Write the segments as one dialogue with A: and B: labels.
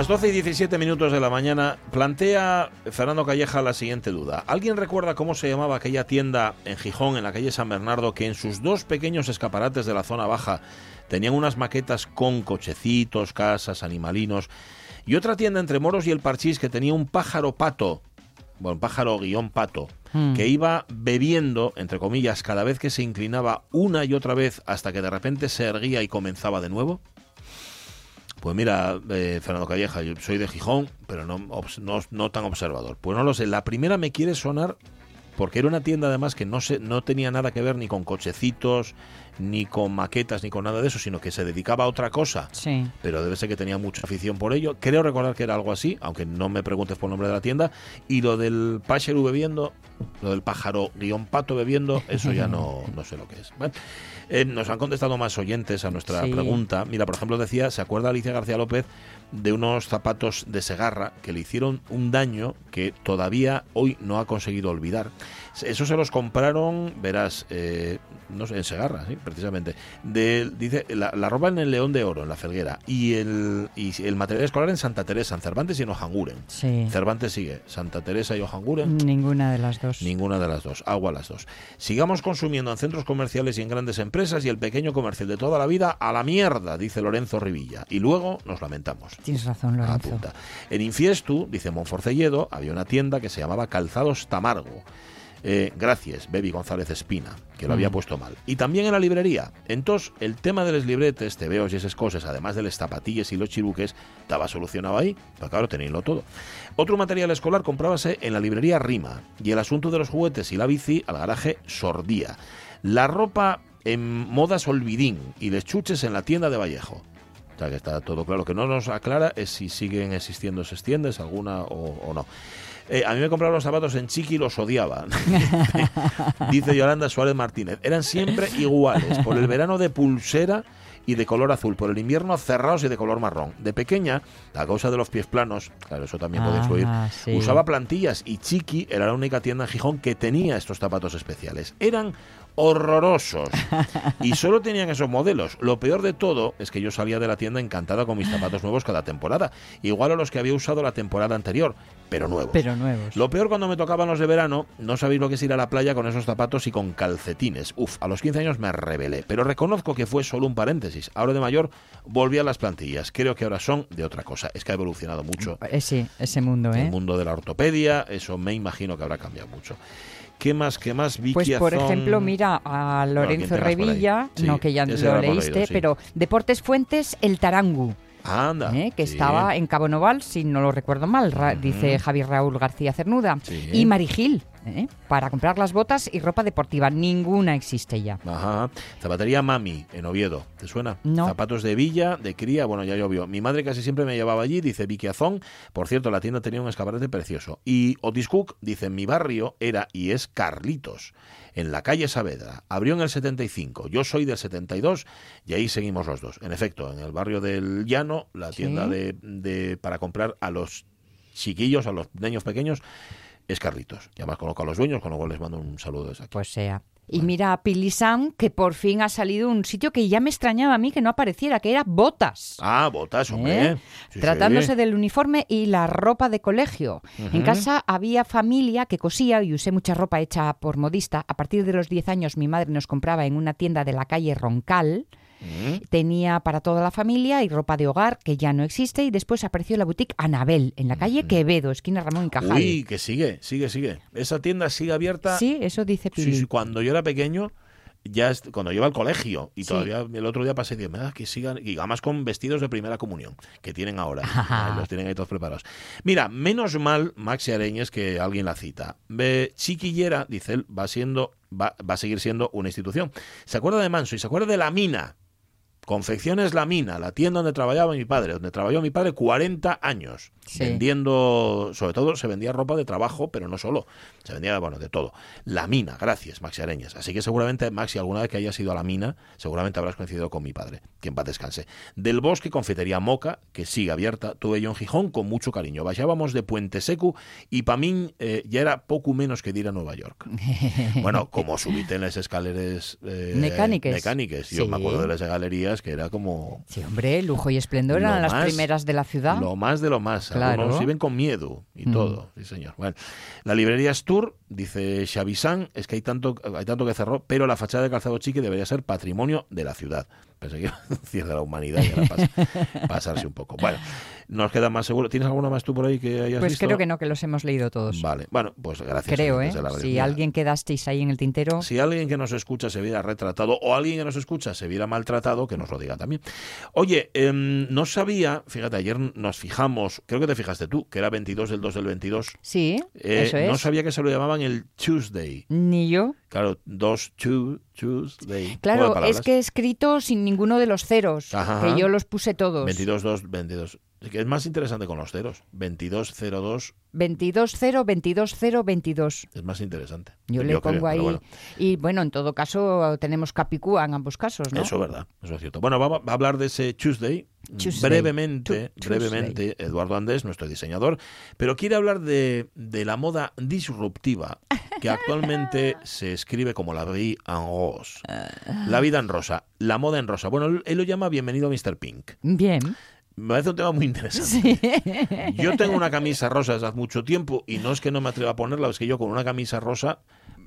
A: Las 12 y 17 minutos de la mañana plantea Fernando Calleja la siguiente duda. ¿Alguien recuerda cómo se llamaba aquella tienda en Gijón, en la calle San Bernardo, que en sus dos pequeños escaparates de la zona baja tenían unas maquetas con cochecitos, casas, animalinos, y otra tienda entre Moros y el Parchís que tenía un pájaro pato, bueno, pájaro guion pato,
B: Hmm.
A: que iba bebiendo, entre comillas, cada vez que se inclinaba una y otra vez hasta que de repente se erguía y comenzaba de nuevo? Pues mira, eh, Fernando Calleja, yo soy de Gijón, pero no, no tan observador. Pues no lo sé, la primera me quiere sonar porque era una tienda además que no, se, no tenía nada que ver ni con cochecitos, ni con maquetas, ni con nada de eso, sino que se dedicaba a otra cosa.
B: Sí.
A: Pero debe ser que tenía mucha afición por ello. Creo recordar que era algo así, aunque no me preguntes por el nombre de la tienda. Y lo del Pacheru bebiendo, lo del pájaro guion pato bebiendo, eso ya no, no sé lo que es. Bueno, eh, nos han contestado más oyentes a nuestra
B: Sí.
A: pregunta. Mira, por ejemplo, decía, ¿se acuerda Alicia García López de unos zapatos de Segarra que le hicieron un daño que todavía hoy no ha conseguido olvidar? Eso se los compraron, verás, eh, no sé, en Segarra, sí, precisamente. De, dice, la, la ropa en el León de Oro, en la Felguera, y el, y el material escolar en Santa Teresa, en Cervantes y en Ojanguren.
B: Sí.
A: Cervantes sigue, Santa Teresa y Ojanguren.
B: Ninguna de las dos.
A: Ninguna de las dos, agua las dos. Sigamos consumiendo en centros comerciales y en grandes empresas y el pequeño comercio de toda la vida a la mierda, dice Lorenzo Rivilla. Y luego nos lamentamos.
B: Tienes razón, Lorenzo.
A: Apunta. En Infiestu, dice Monforcelledo, había una tienda que se llamaba Calzados Tamargo. Eh, gracias, Bebi González Espina, que lo había
B: Mm.
A: puesto mal. Y también en la librería. Entonces, el tema de los libretes, tebeos y esas cosas, además de las zapatillas y los chiruques, estaba solucionado ahí. Pero claro, tenéislo todo. Otro material escolar comprábase en la librería Rima. Y el asunto de los juguetes y la bici al garaje Sordía. La ropa en modas Olvidín y les chuches en la tienda de Vallejo. O sea que está todo claro. Lo que no nos aclara es si siguen existiendo esas tiendas, alguna o, o no. Eh, a mí me compraron los zapatos en Chiqui y los odiaba. Dice Yolanda Suárez Martínez. Eran siempre iguales. Por el verano de pulsera y de color azul. Por el invierno cerrados y de color marrón. De pequeña, a causa de los pies planos, claro, eso también puede
B: Ah,
A: influir,
B: sí.
A: usaba plantillas y Chiqui era la única tienda en Gijón que tenía estos zapatos especiales. Eran horrorosos y solo tenían esos modelos. Lo peor de todo es que yo salía de la tienda encantada con mis zapatos nuevos cada temporada, igual a los que había usado la temporada anterior, pero nuevos.
B: Pero nuevos.
A: Lo peor cuando me tocaban los de verano, no sabéis lo que es ir a la playa con esos zapatos y con calcetines. Uf, a los 15 años me rebelé, pero reconozco que fue solo un paréntesis. Ahora de mayor volví a las plantillas. Creo que ahora son de otra cosa. Es que ha evolucionado mucho
B: Ese, ese mundo, ¿eh?
A: el mundo de la ortopedia, eso me imagino que habrá cambiado mucho. ¿Qué más? ¿Qué más? Vicky
B: Pues por
A: Azón?
B: ejemplo, mira a
A: ¿quién
B: Lorenzo? Revilla,
A: Sí,
B: no que ya lo leíste,
A: leído, sí.
B: pero Deportes Fuentes, el Tarangu,
A: Anda.
B: ¿eh? que
A: sí.
B: estaba en Cabo Noval, si no lo recuerdo mal, ra- dice Javier Raúl García Cernuda.
A: Sí.
B: Y Marigil, ¿eh? para comprar las botas y ropa deportiva. Ninguna existe ya.
A: Ajá. Zapatería Mami, en Oviedo. ¿Te suena?
B: No.
A: Zapatos de Villa, de cría, bueno, ya llovió. Mi madre casi siempre me llevaba allí, dice Vicky Azón. Por cierto, la tienda tenía un escaparate precioso. Y Otis Cook, dice, mi barrio era y es Carlitos, en la calle Saavedra. Abrió en el 75. Yo soy del 72 y ahí seguimos los dos. En efecto, en el barrio del Llano, la
B: Sí.
A: tienda de, de- para comprar a los chiquillos, a los niños pequeños, es Carlitos. Y además conozco a los dueños, con lo cual les mando un saludo desde aquí.
B: Pues sea. Y mira a Pilisam, que por fin ha salido un sitio que ya me extrañaba a mí que no apareciera, que era botas.
A: Ah, botas, hombre.
B: ¿Eh?
A: Sí,
B: Tratándose
A: sí.
B: del uniforme y la ropa de colegio. En casa había familia que cosía y usé mucha ropa hecha por modista. A partir de los 10 años mi madre nos compraba en una tienda de la calle Roncal
A: Mm.
B: Tenía para toda la familia y ropa de hogar, que ya no existe, y después apareció la boutique Anabel, en la calle Quevedo, esquina Ramón y Cajal.
A: Uy, que sigue, sigue, sigue. Esa tienda sigue abierta.
B: Sí, eso dice Pili.
A: sí, cuando yo era pequeño, ya cuando yo iba al colegio, y
B: Sí.
A: todavía el otro día pasé y dije, "Ah, que sigan, y además con vestidos de primera comunión, que tienen ahora,
B: Ajá.
A: Los tienen ahí todos preparados. Mira, menos mal, Maxi Areñes, que alguien la cita. Ve, Chiquillera, dice él, va siendo, va, va a seguir siendo una institución. Se acuerda de Manso y se acuerda de la mina. Confecciones La Mina, la tienda donde trabajaba mi padre, donde trabajó mi padre 40 años,
B: Sí.
A: vendiendo, sobre todo se vendía ropa de trabajo, pero no solo, se vendía, bueno, de todo. La Mina, gracias, Maxi Areñas. Así que seguramente, Maxi, alguna vez que hayas ido a la mina, seguramente habrás coincidido con mi padre, que en paz descanse. Del Bosque, confitería Moca, que sigue abierta, tuve yo en Gijón con mucho cariño. Bajábamos de Puente Secu y para mí eh, ya era poco menos que de ir a Nueva York. Bueno, como subite en las escaleras eh,
B: Mecániques.
A: mecániques. Yo
B: Sí.
A: me acuerdo de las galerías que era como
B: Sí, hombre, lujo y esplendor eran las
A: más-
B: primeras de la ciudad.
A: lo más de lo más.
B: Claro.
A: Algunos viven con miedo y
B: Mm.
A: todo. Sí, señor. Bueno, la librería Stur, dice Xavisán, es que hay tanto, hay tanto que cerró, pero la fachada de Calzado Chique debería ser patrimonio de la ciudad. Pensé que iba a decir de la humanidad y era pas- pasarse un poco. Bueno, nos queda más seguro. ¿Tienes alguna más tú por ahí que hayas
B: Pues
A: visto?
B: creo que no, que los hemos leído todos.
A: Vale, bueno, pues gracias.
B: creo, ¿eh?
A: la.
B: Si alguien quedasteis ahí en el tintero.
A: si alguien que nos escucha se viera retratado o alguien que nos escucha se viera maltratado, que nos lo diga también. Oye, em, no sabía, fíjate, ayer nos fijamos, creo que te fijaste tú, que era 22 del 2 del 22.
B: Sí,
A: Eh,
B: eso es.
A: No sabía que se lo llamaban el Tuesday.
B: Ni yo.
A: Claro, 2, 2, Tuesday.
B: Claro, es que he escrito sin ninguno de los ceros,
A: Ajá.
B: que yo los puse todos.
A: 22, 2, 22. Es que es más interesante con los ceros. 22, 0, 2
B: 22 0, 22 0, 22.
A: es más interesante.
B: Yo le pongo ahí.
A: bueno.
B: Y bueno, en todo caso tenemos Capicúa en ambos casos, ¿no?
A: Eso es verdad, eso es cierto. Bueno, va, va a hablar de ese Tuesday.
B: Tuesday.
A: Brevemente,
B: Tu-
A: brevemente, Eduardo Andés, nuestro diseñador, pero quiere hablar de, de la moda disruptiva que actualmente se escribe como la vie en rose. La vida en rosa, la moda en rosa. Bueno, él, lo llama bienvenido Mr. Pink.
B: Bien.
A: Me parece un tema muy interesante. Yo tengo una camisa rosa desde hace mucho tiempo y no es que no me atreva a ponerla, es que yo con una camisa rosa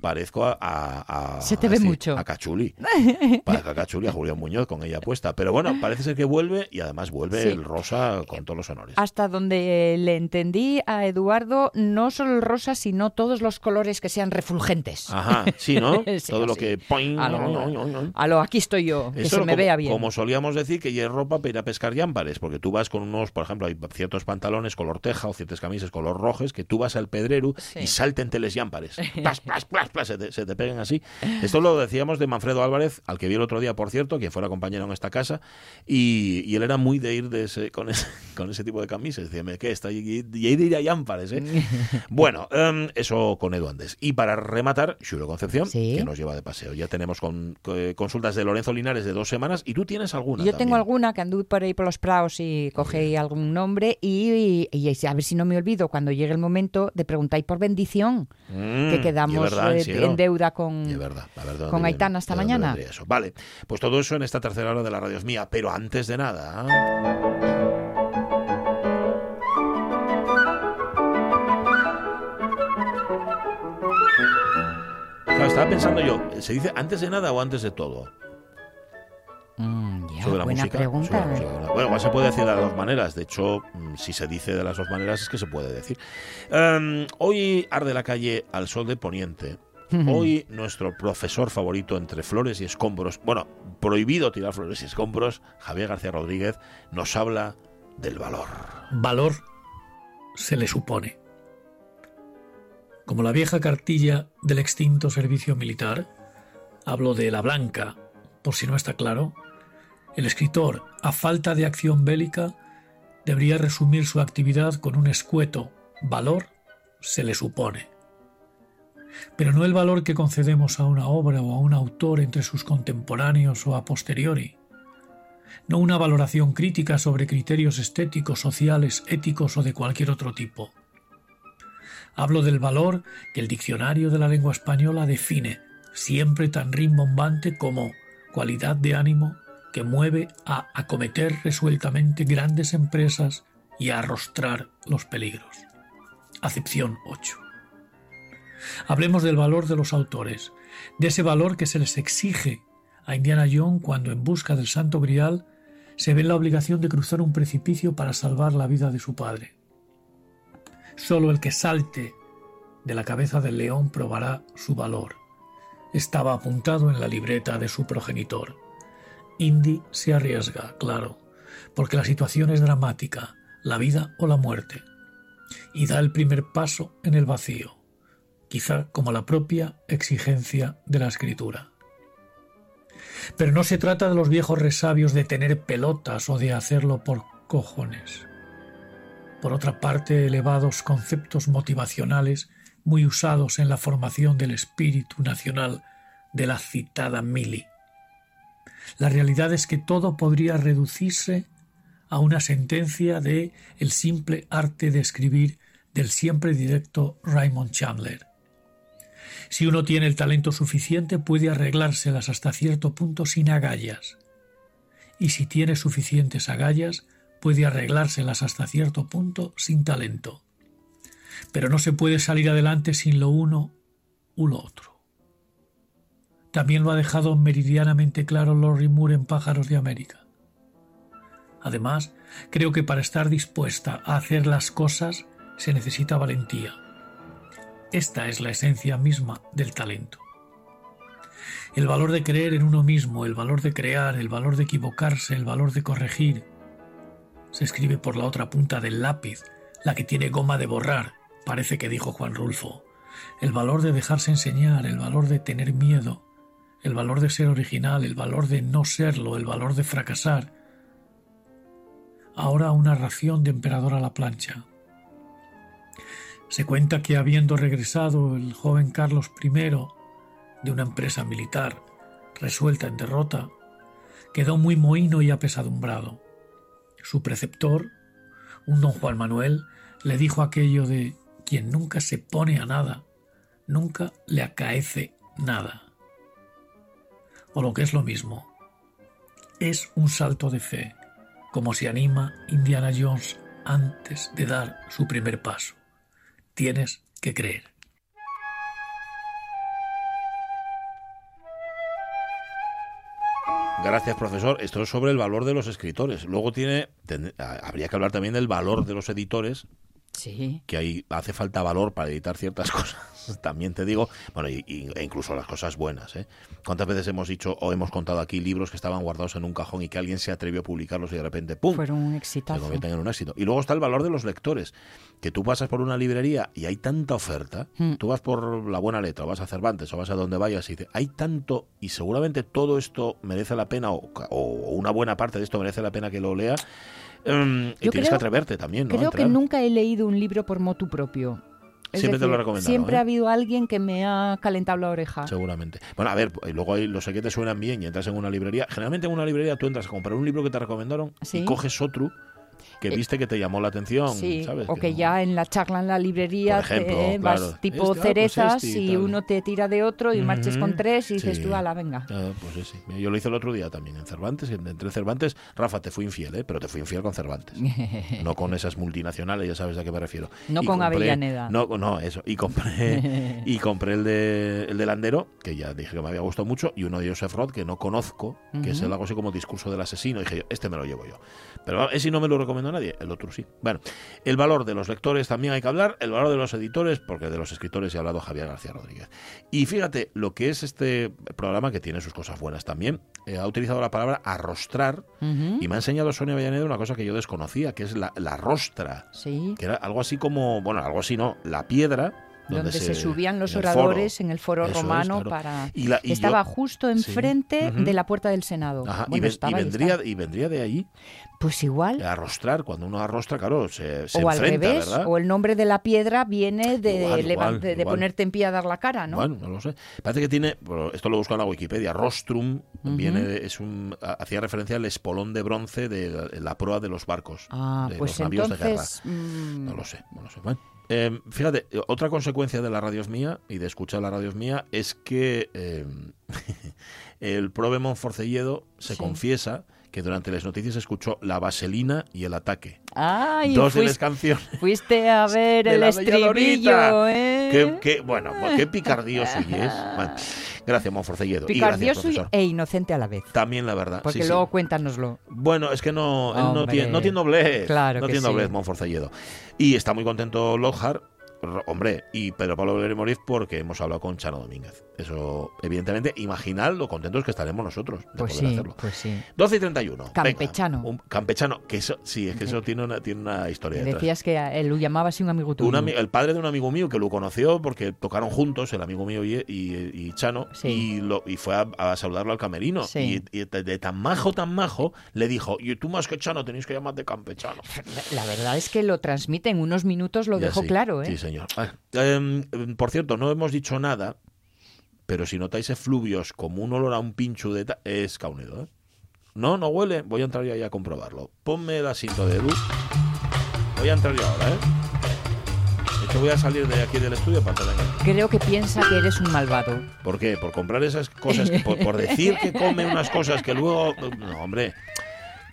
A: parezco a... a- a-
B: Se te ve
A: este-
B: mucho.
A: A Cachuli. Parezco a Cachuli, a Julián Muñoz con ella puesta. Pero bueno, parece ser que vuelve y además vuelve
B: Sí.
A: el rosa con todos los honores.
B: Hasta donde le entendí a Eduardo, no solo el rosa, sino todos los colores que sean refulgentes.
A: Ajá, sí, ¿no?
B: Sí,
A: Todo lo que... poing.
B: A lo aquí estoy yo, que
A: Eso
B: se me
A: como,
B: vea bien.
A: Como solíamos decir que ya es ropa para ir a pescar yámpares, porque tú vas con unos, por ejemplo, hay ciertos pantalones color teja o ciertas camisas color rojes que tú vas al pedrero y salten teles yámpares. Plas, plas, plas, plas, se, te, se te peguen así. Esto lo decíamos de Manfredo Álvarez, al que vi el otro día, por cierto, quien fuera compañero en esta casa, y, y él era muy de ir de ese, con, ese, con ese tipo de camisas. Decía, ¿qué? Está y, de ir a yámpares, ¿eh? bueno, em, eso con Edu Andes. Y para rematar, Xuro Concepción,
B: Sí.
A: que nos lleva de paseo. Ya tenemos con, eh, consultas de Lorenzo Linares de dos semanas y tú tienes alguna.
B: Yo tengo
A: también.
B: alguna que anduve por ahí por los praos y cogí algún nombre y, y- y a ver si no me olvido cuando llegue el momento de preguntar por bendición,
A: Mm,
B: que quedamos
A: verdad,
B: eh, en deuda con...
A: Verdad. ¿de
B: con? Aitana hasta
A: ¿De dónde
B: mañana.
A: Eso? Vale, pues todo eso en esta tercera hora de la radio es mía. Pero antes de nada... Claro, estaba pensando yo, ¿se dice antes de nada o antes de todo?
B: Mm, ya,
A: Sobre la
B: buena
A: música.
B: pregunta.
A: sobre la música. Bueno, igual se puede decir de las dos maneras. De hecho, mm, si se dice de las dos maneras es que se puede decir. Em, hoy arde la calle al sol de poniente. Hoy nuestro profesor favorito entre flores y escombros, bueno, prohibido tirar flores y escombros, Javier García Rodríguez, nos habla del valor.
C: valor se le supone. Como la vieja cartilla del extinto servicio militar, hablo de la blanca, por si no está claro, el escritor, a falta de acción bélica, debería resumir su actividad con un escueto valor se le supone. Pero no el valor que concedemos a una obra o a un autor entre sus contemporáneos o a posteriori, no una valoración crítica sobre criterios estéticos, sociales, éticos o de cualquier otro tipo. Hablo del valor que el diccionario de la lengua española define, siempre tan rimbombante como cualidad de ánimo que mueve a acometer resueltamente grandes empresas y a arrostrar los peligros. Acepción 8. Hablemos del valor de los autores, de ese valor que se les exige a Indiana Jones cuando en busca del Santo Grial se ve en la obligación de cruzar un precipicio para salvar la vida de su padre. Solo el que salte de la cabeza del león probará su valor. Estaba apuntado en la libreta de su progenitor. Indy se arriesga, claro, porque la situación es dramática, la vida o la muerte, y da el primer paso en el vacío, quizá como la propia exigencia de la escritura. Pero no se trata de los viejos resabios de tener pelotas o de hacerlo por cojones. Por otra parte, elevados conceptos motivacionales muy usados en la formación del espíritu nacional de la citada Mili. La realidad es que todo podría reducirse a una sentencia de el simple arte de escribir del siempre directo Raymond Chandler. Si uno tiene el talento suficiente puede arreglárselas hasta cierto punto sin agallas. Y si tiene suficientes agallas puede arreglárselas hasta cierto punto sin talento. Pero no se puede salir adelante sin lo uno u lo otro. También lo ha dejado meridianamente claro Lori Moore en Pájaros de América. Además, creo que para estar dispuesta a hacer las cosas se necesita valentía. Esta es la esencia misma del talento. El valor de creer en uno mismo, el valor de crear, el valor de equivocarse, el valor de corregir, se escribe por la otra punta del lápiz, la que tiene goma de borrar, parece que dijo Juan Rulfo. El valor de dejarse enseñar, el valor de tener miedo, el valor de ser original, el valor de no serlo, el valor de fracasar, ahora una ración de emperador a la plancha. Se cuenta que habiendo regresado el joven Carlos I de una empresa militar resuelta en derrota, quedó muy mohino y apesadumbrado. Su preceptor, un don Juan Manuel, le dijo aquello de quien nunca se pone a nada, nunca le acaece nada. O lo que es lo mismo, es un salto de fe, como se anima Indiana Jones antes de dar su primer paso. Tienes que creer.
A: Gracias, profesor. Esto es sobre el valor de los escritores. Luego tiene, habría que hablar también del valor de los editores
B: Sí.
A: que ahí hace falta valor para editar ciertas cosas. También te digo, bueno, y, y- e incluso las cosas buenas. ¿eh? ¿Cuántas veces hemos dicho o hemos contado aquí libros que estaban guardados en un cajón y que alguien se atrevió a publicarlos y de repente, ¡pum!
B: Fueron un
A: se
B: exitazo.
A: convierten en un éxito. Y luego está el valor de los lectores. Que tú pasas por una librería y hay tanta oferta.
B: Hmm.
A: Tú vas por la buena letra, o vas a Cervantes, o vas a donde vayas y dices, hay tanto, y seguramente todo esto merece la pena, o, o una buena parte de esto merece la pena que lo lea. Em, y tienes que atreverte también, ¿no?
B: Creo que nunca he leído un libro por motu propio. Es
A: Siempre te lo recomendaron,
B: Siempre
A: ¿eh?
B: ha habido alguien que me ha calentado la oreja.
A: Seguramente. Bueno, a ver, luego hay los que te suenan bien y entras en una librería. Generalmente en una librería tú entras a comprar un libro que te recomendaron y coges otro que
B: Eh,
A: viste que te llamó la atención,
B: Sí,
A: ¿sabes?
B: o que
A: no-
B: ya en la charla en la librería
A: ejemplo,
B: te- vas
A: claro.
B: tipo
A: Este, ah, pues
B: cerezas
A: este y
B: y uno te tira de otro y marches con tres y dices tú, ala, venga.
A: Ah, pues sí, Yo lo hice el otro día también en Cervantes. Entre Cervantes, Rafa, te fui infiel, ¿eh? pero te fui infiel con Cervantes. No con esas multinacionales, ya sabes a qué me refiero.
B: No
A: Y
B: con Avellaneda.
A: No, no, eso. Y compré, y compré el de el del Landero, que ya dije que me había gustado mucho, y uno de Joseph Roth, que no conozco, que es
B: Ujú.
A: el algo así como discurso del asesino. Y dije yo, este me lo llevo yo. Pero ese no me lo recomendó nadie, el otro sí. Bueno, el valor de los lectores también hay que hablar, el valor de los editores, porque de los escritores ya ha hablado Javier García Rodríguez. Y fíjate, lo que es este programa, que tiene sus cosas buenas también, eh, ha utilizado la palabra arrostrar
B: Ujú.
A: y me ha enseñado Sonia Avellaneda una cosa que yo desconocía, que es la, la rostra,
B: Sí.
A: que era algo así como, bueno, algo así no, la piedra
B: Donde, se, subían los
A: en el foro.
B: oradores en el foro
A: Eso es,
B: romano
A: claro.
B: para...
A: Y la- y yo-
B: estaba justo enfrente de la puerta del Senado.
A: Ajá, y,
B: Bueno,
A: ven- y
B: estaba y
A: vendría, y vendría de ahí
B: Pues igual.
A: arrostrar, cuando uno arrostra, claro, se, se
B: o al
A: enfrenta,
B: revés,
A: ¿verdad?
B: o el nombre de la piedra viene de,
A: Igual,
B: de- ponerte en pie a dar la cara, ¿no?
A: Bueno, no lo sé. Parece que tiene, bueno, esto lo busco en la Wikipedia, rostrum,
B: Ujú.
A: viene de- es un, ha- hacía referencia al espolón de bronce de la, la proa de los barcos,
B: ah,
A: de
B: pues
A: los navíos de guerra.
B: mm,
A: No lo sé, no lo sé. Bueno, eh, fíjate, otra consecuencia de la radios mía y de escuchar la radios mía es que eh, el Provemont Forcelledo se
B: Sí.
A: confiesa que durante las noticias escuchó la vaselina y el ataque.
B: Ay,
A: dos de las canciones.
B: Fuiste a ver el estribillo. ¿eh?
A: Qué, qué- bueno, qué picardioso y es. Gracias, Monforcelledo. Y gracias,
B: Picardioso y-
A: profesor.
B: e inocente a la vez.
A: También la verdad.
B: Porque
A: sí, sí.
B: luego cuéntanoslo.
A: Bueno, es que no, él no tiene, no tiene doblez.
B: Claro
A: no
B: que
A: tiene
B: sí.
A: doblez, Monforcelledo. Y está muy contento Lockhart, hombre, y Pedro Pablo Belén Moriz porque hemos hablado con Chano Domínguez. Eso, evidentemente, imaginad lo contentos que estaremos nosotros de
B: Pues
A: poder
B: sí,
A: hacerlo.
B: pues sí.
A: 12 y 31. Venga,
B: Campechano.
A: un campechano, que eso, sí, es que eso tiene una, tiene una historia detrás.
B: Decías que él lo llamaba así un amigo tuyo.
A: Un ami- el padre de un amigo mío que lo conoció porque tocaron juntos, el amigo mío y, y- y Chano,
B: Sí.
A: y, lo, y fue a, a saludarlo al camerino.
B: Sí.
A: Y, y de, de tan majo, tan majo, le dijo, y tú más que Chano tenéis que llamarte campechano.
B: La, la verdad es que lo transmite en unos minutos, lo
A: Ya
B: dejó claro, ¿eh?
A: Sí, señor. Ah, em, em, por cierto, no hemos dicho nada, pero si notáis efluvios como un olor a un pincho de... ta- es Caunedo, ¿eh? No, no huele. Voy a entrar yo ahí a comprobarlo. Ponme el asiento de Edu. Voy a entrar yo ahora, ¿eh? De hecho, voy a salir de aquí del estudio para entrar en
B: Creo que piensa que eres un malvado.
A: ¿Por qué? Por comprar esas cosas, por, por decir que come unas cosas que luego... No, hombre,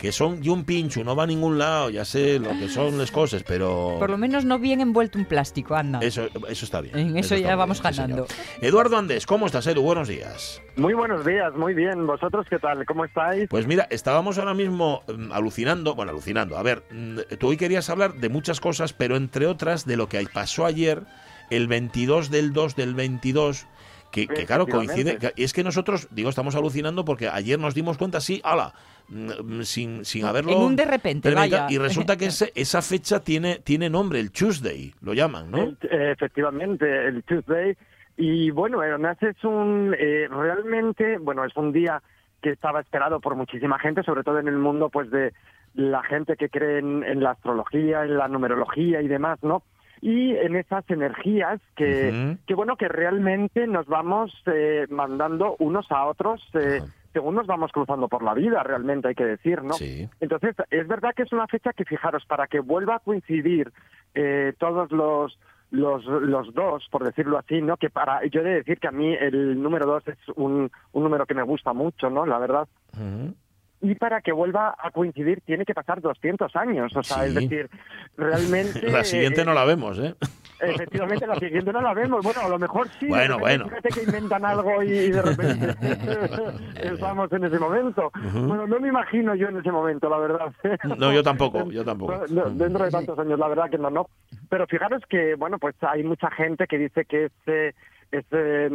A: que son y un pincho, no va a ningún lado, ya sé lo que son las cosas, pero...
B: Por lo menos no bien envuelto un plástico, anda.
A: Eso, eso está bien.
B: En eso ya vamos
A: bien,
B: ganando.
A: Eduardo Andés, ¿cómo estás, Edu? Buenos días.
D: Muy buenos días, muy bien. ¿Vosotros qué tal? ¿Cómo estáis?
A: Pues mira, estábamos ahora mismo mm, alucinando, bueno, alucinando. A ver, mm, tú hoy querías hablar de muchas cosas, pero entre otras de lo que pasó ayer, el 22 del 2 del 22, que, que claro, coincide. Que- es que nosotros, digo, estamos alucinando porque ayer nos dimos cuenta, sí, ala, mm, sin, sin haberlo.
B: En un de repente, vaya.
A: Y resulta que ese- esa fecha tiene, tiene nombre, el Tuesday, lo llaman, ¿no?
D: Eh, efectivamente, el Tuesday. Y bueno, además es un, eh, realmente, bueno, es un día que estaba esperado por muchísima gente, sobre todo en el mundo, pues, de la gente que cree en, en la astrología, en la numerología y demás, ¿no? Y en esas energías que,
A: Ujú.
D: que bueno, que realmente nos vamos eh, mandando unos a otros eh, según nos vamos cruzando por la vida, realmente hay que decir, ¿no?
A: Sí.
D: Entonces, es verdad que es una fecha que, fijaros, para que vuelva a coincidir eh, todos los, los, los dos, por decirlo así, ¿no? Que para, yo he de decir que a mí el número dos es un, un número que me gusta mucho, ¿no? La verdad.
A: Ujú.
D: Y para que vuelva a coincidir tiene que pasar 200 años, o sea, es decir, realmente...
A: La siguiente
D: eh,
A: no la vemos, ¿eh?
D: Efectivamente, la siguiente no la vemos. Bueno, a lo mejor sí.
A: Bueno, bueno.
D: Fíjate que inventan algo y de repente estamos en ese momento. Bueno, no me imagino yo en ese momento, la verdad.
A: No, yo tampoco, yo tampoco.
D: Dentro de tantos años, la verdad que no, no. Pero fijaros que, bueno, pues hay mucha gente que dice que este, este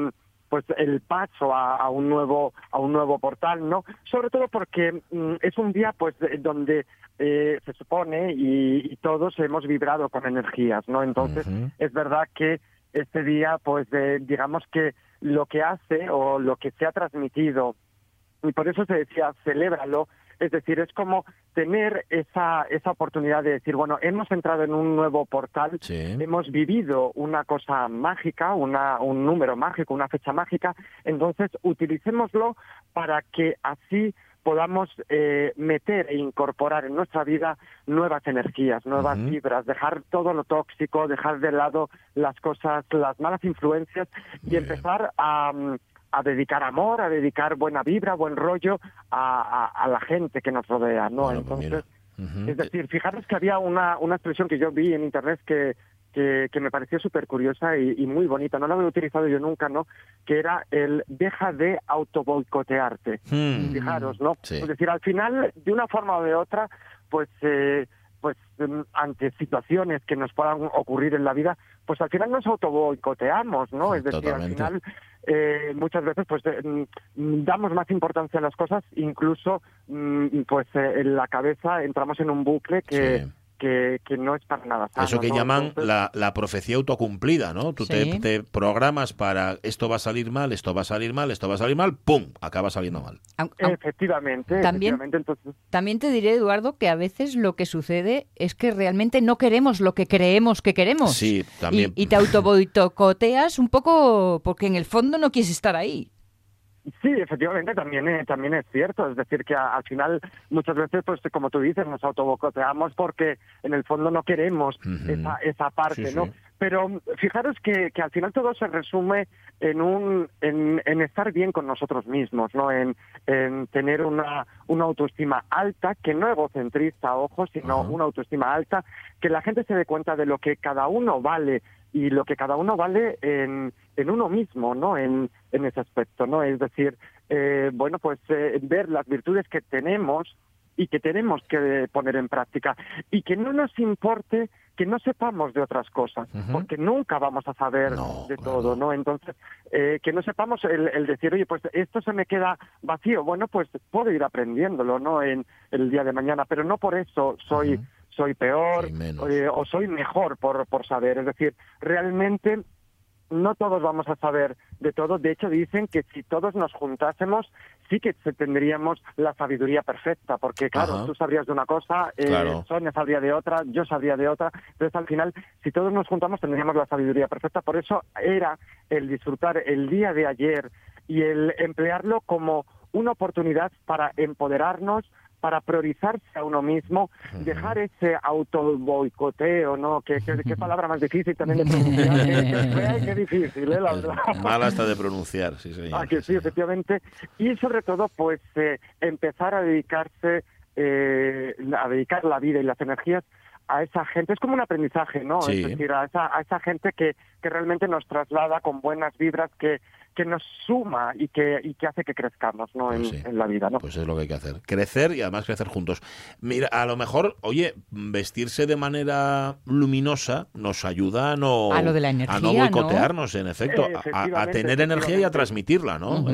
D: pues el paso a, a un nuevo a un nuevo portal no sobre todo porque mm, es un día pues de- donde eh, se supone y, y todos hemos vibrado con energías no entonces es verdad que este día pues eh, digamos que lo que hace o lo que se ha transmitido y por eso se decía celébralo es decir es como tener esa esa oportunidad de decir bueno hemos entrado en un nuevo portal
A: Sí.
D: hemos vivido una cosa mágica, una, un número mágico, una fecha mágica, entonces utilicémoslo para que así podamos eh, meter e incorporar en nuestra vida nuevas energías, nuevas
A: Ujú.
D: vibras, dejar todo lo tóxico, dejar de lado las cosas, las malas influencias y
A: bien.
D: empezar a, a dedicar amor, a dedicar buena vibra, buen rollo a, a- a la gente que nos rodea, ¿no?
A: Bueno, pues
D: Entonces, es decir, fijaros que había una, una expresión que yo vi en internet que, que, que me pareció súper curiosa y, y muy bonita, no la había utilizado yo nunca, ¿no? Que era el deja de autoboicotearte.
A: Hmm.
D: Fijaros, ¿no?
A: Sí.
D: Es decir, al final, de una forma o de otra, pues, eh, pues em, ante situaciones que nos puedan ocurrir en la vida, pues al final nos autoboicoteamos, ¿no? Es decir,
A: Totalmente.
D: al final eh, muchas veces pues eh, damos más importancia a las cosas, incluso mm, pues eh, en la cabeza entramos en un bucle que,
A: Sí.
D: Que, que no es para nada sano.
A: Eso que
D: ¿no?
A: llaman
D: Entonces,
A: la, la profecía autocumplida, ¿no? Tú te,
B: Sí.
A: te programas para esto va a salir mal, esto va a salir mal, esto va a salir mal, ¡pum! Acaba saliendo mal.
D: Efectivamente,
B: También-
D: efectivamente, entonces
B: También te diré, Eduardo, que a veces lo que sucede es que realmente no queremos lo que creemos que queremos.
A: Sí,
B: Y,
A: también.
B: y te autoboicoteas un poco porque en el fondo no quieres estar ahí.
D: Sí, efectivamente, también, eh, también es cierto. Es decir, que a- al final, muchas veces, pues como tú dices, nos autobocoteamos porque en el fondo no queremos esa, esa parte,
A: Sí, sí.
D: ¿no? Pero fijaros que, que al final todo se resume en un en, en estar bien con nosotros mismos, ¿no? En, en tener una, una autoestima alta, que no egocentrista, ojo, sino una autoestima alta, que la gente se dé cuenta de lo que cada uno vale y lo que cada uno vale en, en uno mismo, ¿no? En, en ese aspecto, ¿no? Es decir, eh, bueno, pues eh, ver las virtudes que tenemos y que tenemos que poner en práctica y que no nos importe que no sepamos de otras cosas, porque nunca vamos a saber
A: No,
D: de todo, ¿no? Entonces, eh, que no sepamos el, el decir, oye, pues esto se me queda vacío, bueno, pues puedo ir aprendiéndolo, ¿no? En el día de mañana, pero no por eso soy. Soy peor eh, o soy mejor por, por saber. Es decir, realmente no todos vamos a saber de todo. De hecho, dicen que si todos nos juntásemos, sí que se- tendríamos la sabiduría perfecta, porque claro,
A: Ajá.
D: tú sabrías de una cosa, eh,
A: Claro.
D: Sonia sabría de otra, yo sabría de otra. Entonces, al final, si todos nos juntamos, tendríamos la sabiduría perfecta. Por eso era el disfrutar el día de ayer y el emplearlo como una oportunidad para empoderarnos, para priorizarse a uno mismo, dejar ese auto boicoteo, ¿no? ¿Qué, qué, qué palabra más difícil también de pronunciar. qué, difícil, ¿eh? La verdad.
A: Es mal hasta de pronunciar, sí, señor.
D: Ah, que sí, efectivamente. Y sobre todo, pues, eh, empezar a dedicarse, eh, a dedicar la vida y las energías a esa gente. Es como un aprendizaje, ¿no?
A: Sí.
D: Es decir, a esa, a esa gente que, que realmente nos traslada con buenas vibras, que, que nos suma y que, y que hace que crezcamos, ¿no? En,
A: Pues sí.
D: en la vida, ¿no?
A: Pues es lo que hay que hacer. Crecer y además crecer juntos. Mira, a lo mejor, oye, vestirse de manera luminosa nos ayuda a no,
B: A lo de la
A: a no
B: energía, ¿no?
A: boicotearnos, en efecto, a- tener energía y a transmitirla, ¿no?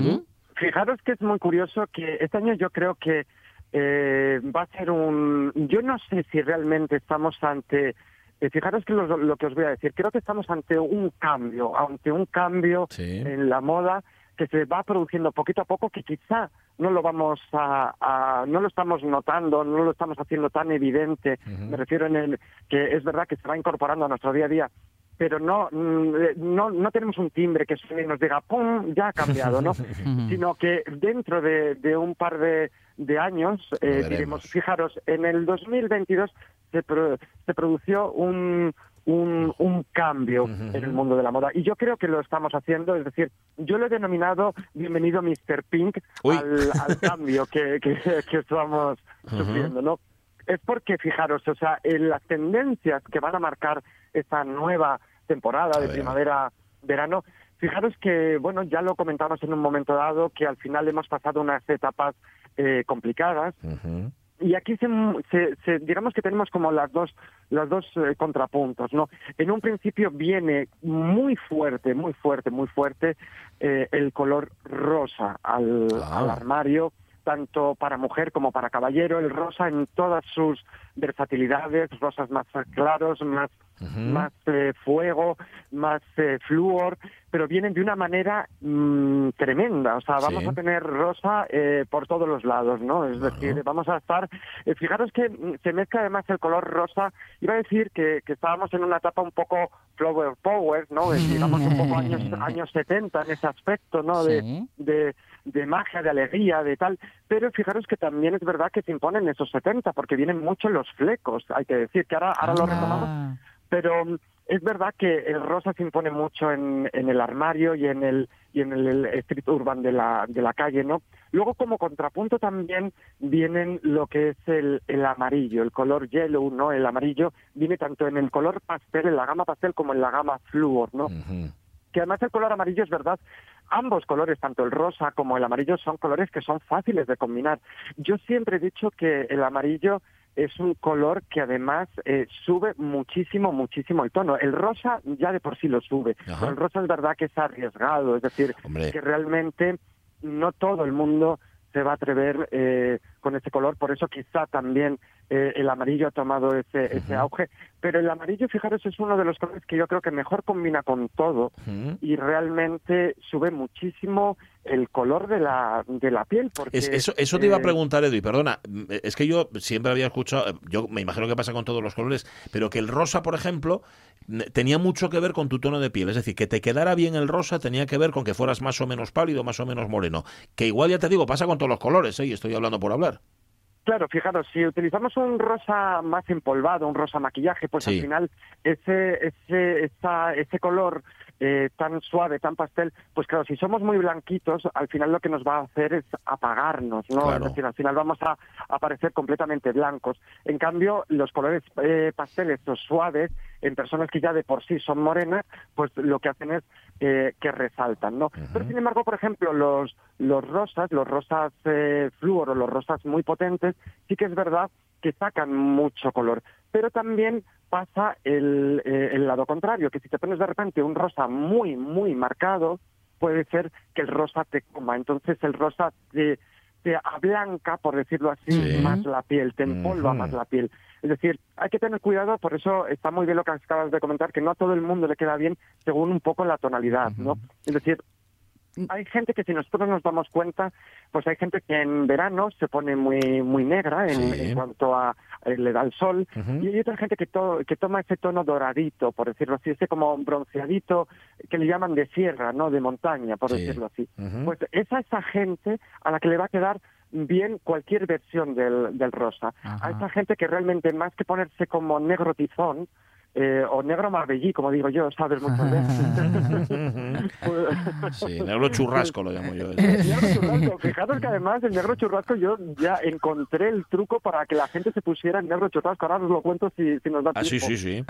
D: Fijaros que es muy curioso que este año yo creo que eh, va a ser un... Yo no sé si realmente estamos ante... eh, fijaros que lo, lo que os voy a decir, creo que estamos ante un cambio, ante un cambio
A: Sí.
D: en la moda que se va produciendo poquito a poco que quizá no lo vamos a, a- no lo estamos notando, no lo estamos haciendo tan evidente. Me refiero en el que es verdad que se va incorporando a nuestro día a día, pero no mm, eh, no no tenemos un timbre que suene y nos diga pum ya ha cambiado, ¿no? Sino que dentro de, de un par de, de años eh, diremos, fijaros, en el 2022 se pro- se produció un un, un cambio en el mundo de la moda. Y yo creo que lo estamos haciendo, es decir, yo lo he denominado bienvenido Mr. Pink al, al cambio que, que, que estamos sufriendo, ¿no? Es porque, fijaros, o sea, en las tendencias que van a marcar esta nueva temporada de
A: ver.
D: primavera-verano, fijaros que, bueno, ya lo comentamos en un momento dado, que al final hemos pasado unas etapas eh, complicadas,
A: Ujú.
D: Y aquí se, se- se- digamos que tenemos como las dos los dos eh, contrapuntos no en un principio viene muy fuerte muy fuerte muy fuerte eh, el color rosa al,
A: Ah.
D: al armario tanto para mujer como para caballero el rosa en todas sus versatilidades rosas más claros más más eh, fuego, más eh, flúor, pero vienen de una manera mm, tremenda. O sea, vamos a tener rosa eh, por todos los lados, ¿no? Es decir, vamos a estar. eh, fijaros que mm, se mezcla además el color rosa. Iba a decir que, que estábamos en una etapa un poco flower power, ¿no? Digamos un poco años, años 70 en ese aspecto, ¿no? De,
B: Sí.
D: de, de magia, de alegría, de tal. Pero fijaros que también es verdad que se imponen esos 70, porque vienen mucho los flecos, hay que decir, que ahora, ahora lo
B: Ah.
D: retomamos pero mm, es verdad que el rosa se impone mucho en, en el armario y en el y en el, street urban de la de la calle no luego como contrapunto también vienen lo que es el, el amarillo el color yellow no el amarillo viene tanto en el color pastel en la gama pastel como en la gama flúor no que además el color amarillo es verdad, ambos colores, tanto el rosa como el amarillo, son colores que son fáciles de combinar. Yo siempre he dicho que el amarillo es un color que además eh, sube muchísimo, muchísimo el tono. El rosa ya de por sí lo sube,
A: Ajá.
D: pero el rosa es verdad que es arriesgado, es decir,
A: Hombre.
D: que realmente no todo el mundo se va a atrever eh, con ese color, por eso quizá también eh, el amarillo ha tomado ese, ese auge, pero el amarillo, fijaros, es uno de los colores que yo creo que mejor combina con todo y realmente sube muchísimo el color de la, de la piel. Porque,
A: Es- eso, eso te iba a
D: eh,
A: preguntar, Edu, y perdona, mm, es que yo siempre había escuchado, eh, yo me imagino que pasa con todos los colores, pero que el rosa, por ejemplo, n- tenía mucho que ver con tu tono de piel, es decir, que te quedara bien el rosa tenía que ver con que fueras más o menos pálido, más o menos moreno, que igual ya te digo, pasa con todos los colores, ¿eh? y estoy hablando por hablar.
D: Claro, fijaros, si utilizamos un rosa más empolvado, un rosa maquillaje, pues
A: Sí.
D: al final ese ese esa- ese color eh, tan suave, tan pastel, pues claro, si somos muy blanquitos, al final lo que nos va a hacer es apagarnos, ¿no?
A: Claro.
D: Es decir, al final vamos a aparecer completamente blancos. En cambio, los colores eh, pasteles, los suaves, en personas que ya de por sí son morenas, pues lo que hacen es eh, que resaltan, ¿no? Pero sin embargo, por ejemplo, los los rosas, los rosas eh, flúor o los rosas muy potentes, sí que es verdad que sacan mucho color. Pero también pasa el, eh, el lado contrario, que si te pones de repente un rosa muy, muy marcado, puede ser que el rosa te coma. Entonces el rosa te, te ablanca, por decirlo así,
A: Sí.
D: más la piel, te empolva más la piel. Es decir, hay que tener cuidado, por eso está muy bien lo que acabas de comentar, que no a todo el mundo le queda bien según un poco la tonalidad, ¿no? Es decir, hay gente que si nosotros nos damos cuenta, pues hay gente que en verano se pone muy muy negra en,
A: Sí.
D: en cuanto a eh, le da el sol y hay otra gente que, to- que toma ese tono doradito, por decirlo así, ese como bronceadito que le llaman de sierra, ¿no? De montaña, por
A: Sí.
D: decirlo así.
A: Ujú.
D: Pues es a esa gente a la que le va a quedar bien cualquier versión del, del rosa. A esa gente que realmente más que ponerse como negro tizón, eh, o negro marbellí, como digo yo, sabes muchas veces.
A: Sí, negro churrasco lo llamo yo.
D: negro churrasco. Fijaros que además el negro churrasco yo ya encontré el truco para que la gente se pusiera en negro churrasco. Ahora os lo cuento si, si nos da
A: Ah, sí,
D: tiempo.
A: sí, sí.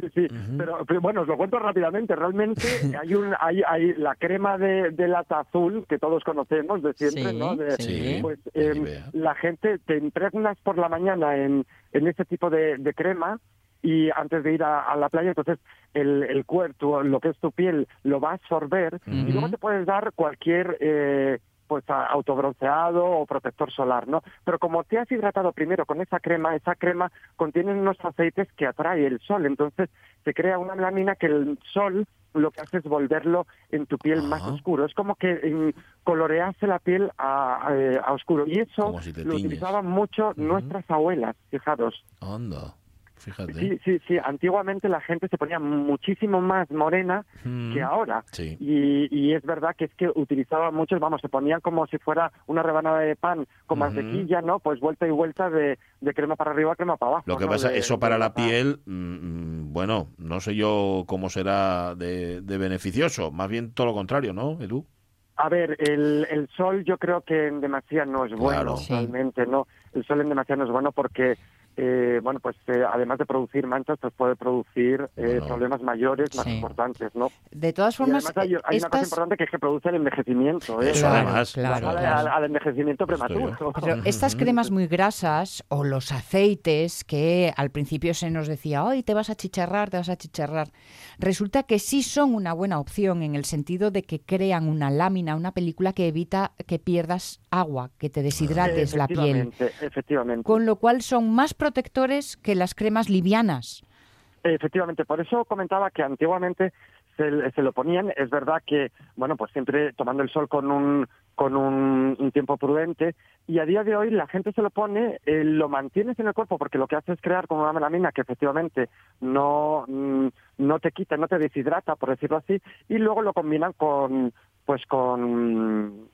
D: Sí, sí. pero, pero bueno, os lo cuento rápidamente. Realmente hay un hay, hay la crema de, de lata azul que todos conocemos de siempre,
B: Sí,
D: ¿no? De-
A: sí.
D: Pues
A: Nivea.
D: la gente te impregnas por la mañana en, en ese tipo de, de crema y antes de ir a, a la playa, entonces el, el cuerpo, lo que es tu piel, lo va a absorber y luego te puedes dar cualquier eh, pues autobronceado o protector solar, ¿no? Pero como te has hidratado primero con esa crema, esa crema contiene unos aceites que atrae el sol, entonces se crea una melanina que el sol lo que hace es volverlo en tu piel más oscuro. Es como que em, colorease la piel a, a- eh, a oscuro. Y eso
A: si
D: lo utilizaban mucho nuestras abuelas, fijaros.
A: Anda, fíjate.
D: Sí, sí, sí. Antiguamente la gente se ponía muchísimo más morena
A: Mm.
D: que ahora.
A: Sí.
D: Y, y es verdad que es que utilizaban muchos, vamos, se ponían como si fuera una rebanada de pan con
A: Ujú.
D: mantequilla, ¿no? Pues vuelta y vuelta de, de crema para arriba, crema para abajo.
A: Lo que
D: ¿no?
A: pasa,
D: De-
A: eso para la piel, mm, bueno, no sé yo cómo será de, de beneficioso, más bien todo lo contrario, ¿no, Edu?
D: A ver, el, el sol yo creo que en demasía no es bueno,
A: Claro.
D: Realmente, ¿no? El sol en demasía no es bueno porque, eh, bueno, pues eh, además de producir manchas, pues puede producir eh,
A: Bueno.
D: problemas mayores, más
B: Sí.
D: importantes, ¿no?
B: De todas
D: Y
B: formas,
D: además hay, hay una cosa importante que es que produce el envejecimiento, ¿eh?
A: Eso
B: Claro,
A: además.
B: claro,
D: Al-
A: además.
D: al, al envejecimiento prematuro.
B: Pero estas cremas muy grasas o los aceites que al principio se nos decía, hoy te vas a chicharrar, te vas a chicharrar, resulta que sí son una buena opción en el sentido de que crean una lámina, una película que evita que pierdas agua, que te deshidrates la piel.
D: Efectivamente, efectivamente.
B: Con lo cual son más protectores que las cremas livianas.
D: Efectivamente, por eso comentaba que antiguamente se, se lo ponían. Es verdad que, bueno, pues siempre tomando el sol con un con un, tiempo prudente y a día de hoy la gente se lo pone, eh, lo mantienes en el cuerpo porque lo que hace es crear como una melamina que efectivamente no mm, no te quita, no te deshidrata, por decirlo así, y luego lo combinan con pues con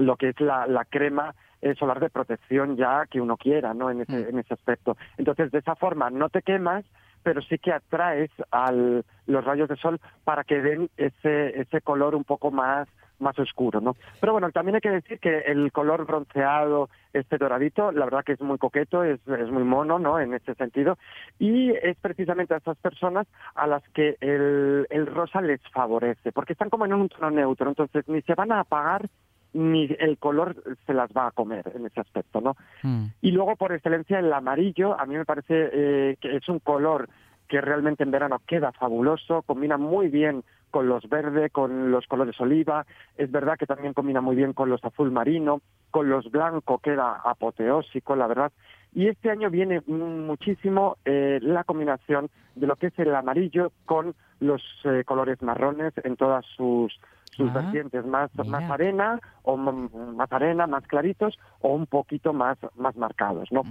D: lo que es la, la crema eh, solar de protección ya que uno quiera, ¿no? En ese, en ese aspecto. Entonces, de esa forma no te quemas, pero sí que atraes al, los rayos de sol para que den ese, ese color un poco más más oscuro, ¿no? Pero bueno, también hay que decir que el color bronceado, este doradito, la verdad que es muy coqueto, es, es muy mono, ¿no? En este sentido. Y es precisamente a esas personas a las que el, el rosa les favorece, porque están como en un tono neutro, entonces ni se van a apagar ni el color se las va a comer en ese aspecto, ¿no?
B: Mm.
D: Y luego, por excelencia, el amarillo, a mí me parece eh, que es un color que realmente en verano queda fabuloso, combina muy bien con los verdes, con los colores oliva, es verdad que también combina muy bien con los azul marino, con los blancos queda apoteósico, la verdad. Y este año viene muchísimo eh, la combinación de lo que es el amarillo con los eh, colores marrones en todas sus, sus
B: Ah,
D: vertientes, más,
B: mira.
D: más arena o más arena, más claritos o un poquito más, más marcados, ¿no?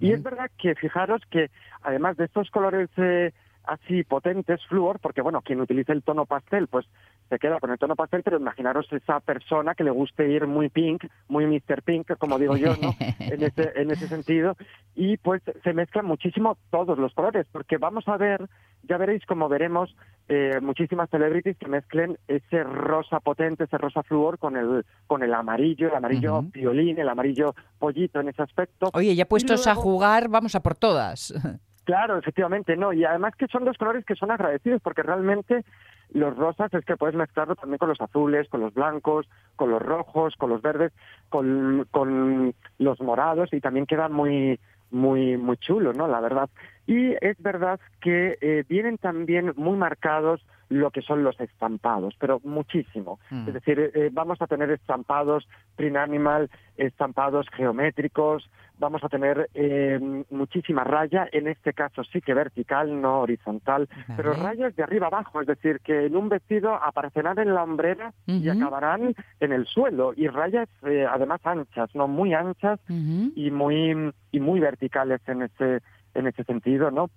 D: Y es verdad que fijaros que además de estos colores eh, así potentes, flúor, porque bueno, quien utilice el tono pastel, pues se queda con el tono pastel, pero imaginaros esa persona que le guste ir muy pink, muy Mr. Pink, como digo yo, ¿no? en, ese, en ese sentido, y pues se mezclan muchísimo todos los colores, porque vamos a ver, ya veréis como veremos eh, muchísimas celebrities que mezclen ese rosa potente, ese rosa flúor con el, con el amarillo, el amarillo
B: Ujú.
D: violín, el amarillo pollito en ese aspecto.
B: Oye, ya puestos a
D: luego-
B: jugar, vamos a por todas.
D: Claro, efectivamente, no. Y además que son dos colores que son agradecidos, porque realmente los rosas es que puedes mezclarlo también con los azules, con los blancos, con los rojos, con los verdes, con, con los morados y también quedan muy muy muy chulos, ¿no? La verdad. Y es verdad que eh, vienen también muy marcados lo que son los estampados, pero muchísimo.
B: Mm.
D: Es decir, eh, vamos a tener estampados print animal, estampados geométricos, vamos a tener eh, muchísima raya, en este caso sí que vertical, no horizontal, pero rayas de arriba abajo, es decir, que en un vestido aparecerán en la hombrera y acabarán en el suelo, y rayas eh, además anchas, no muy anchas y muy y muy verticales en ese en ese sentido, ¿no?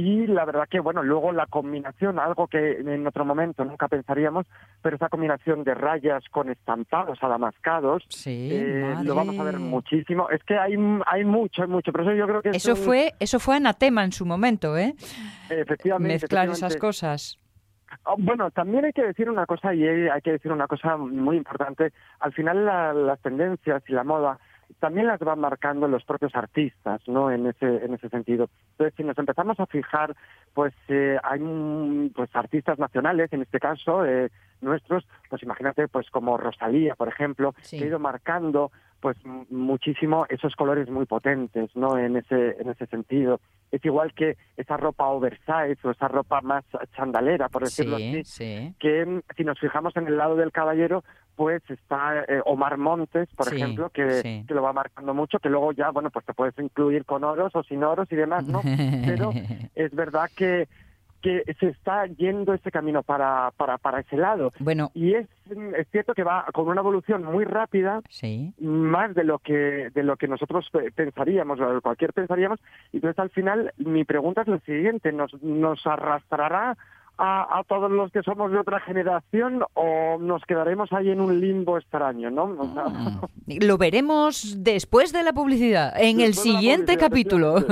D: Y la verdad que, bueno, luego la combinación, algo que en otro momento nunca pensaríamos, pero esa combinación de rayas con estampados adamascados,
B: Sí,
D: eh, lo vamos a ver muchísimo. Es que hay, hay mucho, hay mucho, pero eso yo creo que es
B: Eso
D: un-
B: fue, eso fue anatema en su momento, ¿eh?
D: efectivamente,
B: Mezclar esas cosas.
D: Oh, Bueno, también hay que decir una cosa y hay hay que decir una cosa muy importante. Al final la- las tendencias y la moda también las van marcando los propios artistas, ¿no? En ese en ese sentido. Entonces, si nos empezamos a fijar, pues eh, hay pues artistas nacionales, en este caso eh, nuestros, pues imagínate, pues como Rosalía, por ejemplo,
B: Sí.
D: que ha ido marcando pues muchísimo esos colores muy potentes, ¿no? En ese en ese sentido. Es igual que esa ropa oversize o esa ropa más chandalera, por decirlo
B: Sí,
D: así,
B: sí.
D: que si nos fijamos en el lado del caballero, pues está eh, Omar Montes, por
B: Sí,
D: ejemplo, que, que lo va marcando mucho, que luego ya, bueno, pues te puedes incluir con oros o sin oros y demás, ¿no? Pero es verdad que, que se está yendo ese camino para, para, para ese lado.
B: Bueno,
D: Y es, es cierto que va con una evolución muy rápida,
B: sí.
D: más de lo que de lo que nosotros pe- pensaríamos o cualquier pensaríamos y entonces al final mi pregunta es la siguiente nos nos arrastrará a, a todos los que somos de otra generación o nos quedaremos ahí en un limbo extraño no O sea,
B: Mm. Lo veremos después de la publicidad, en el siguiente capítulo.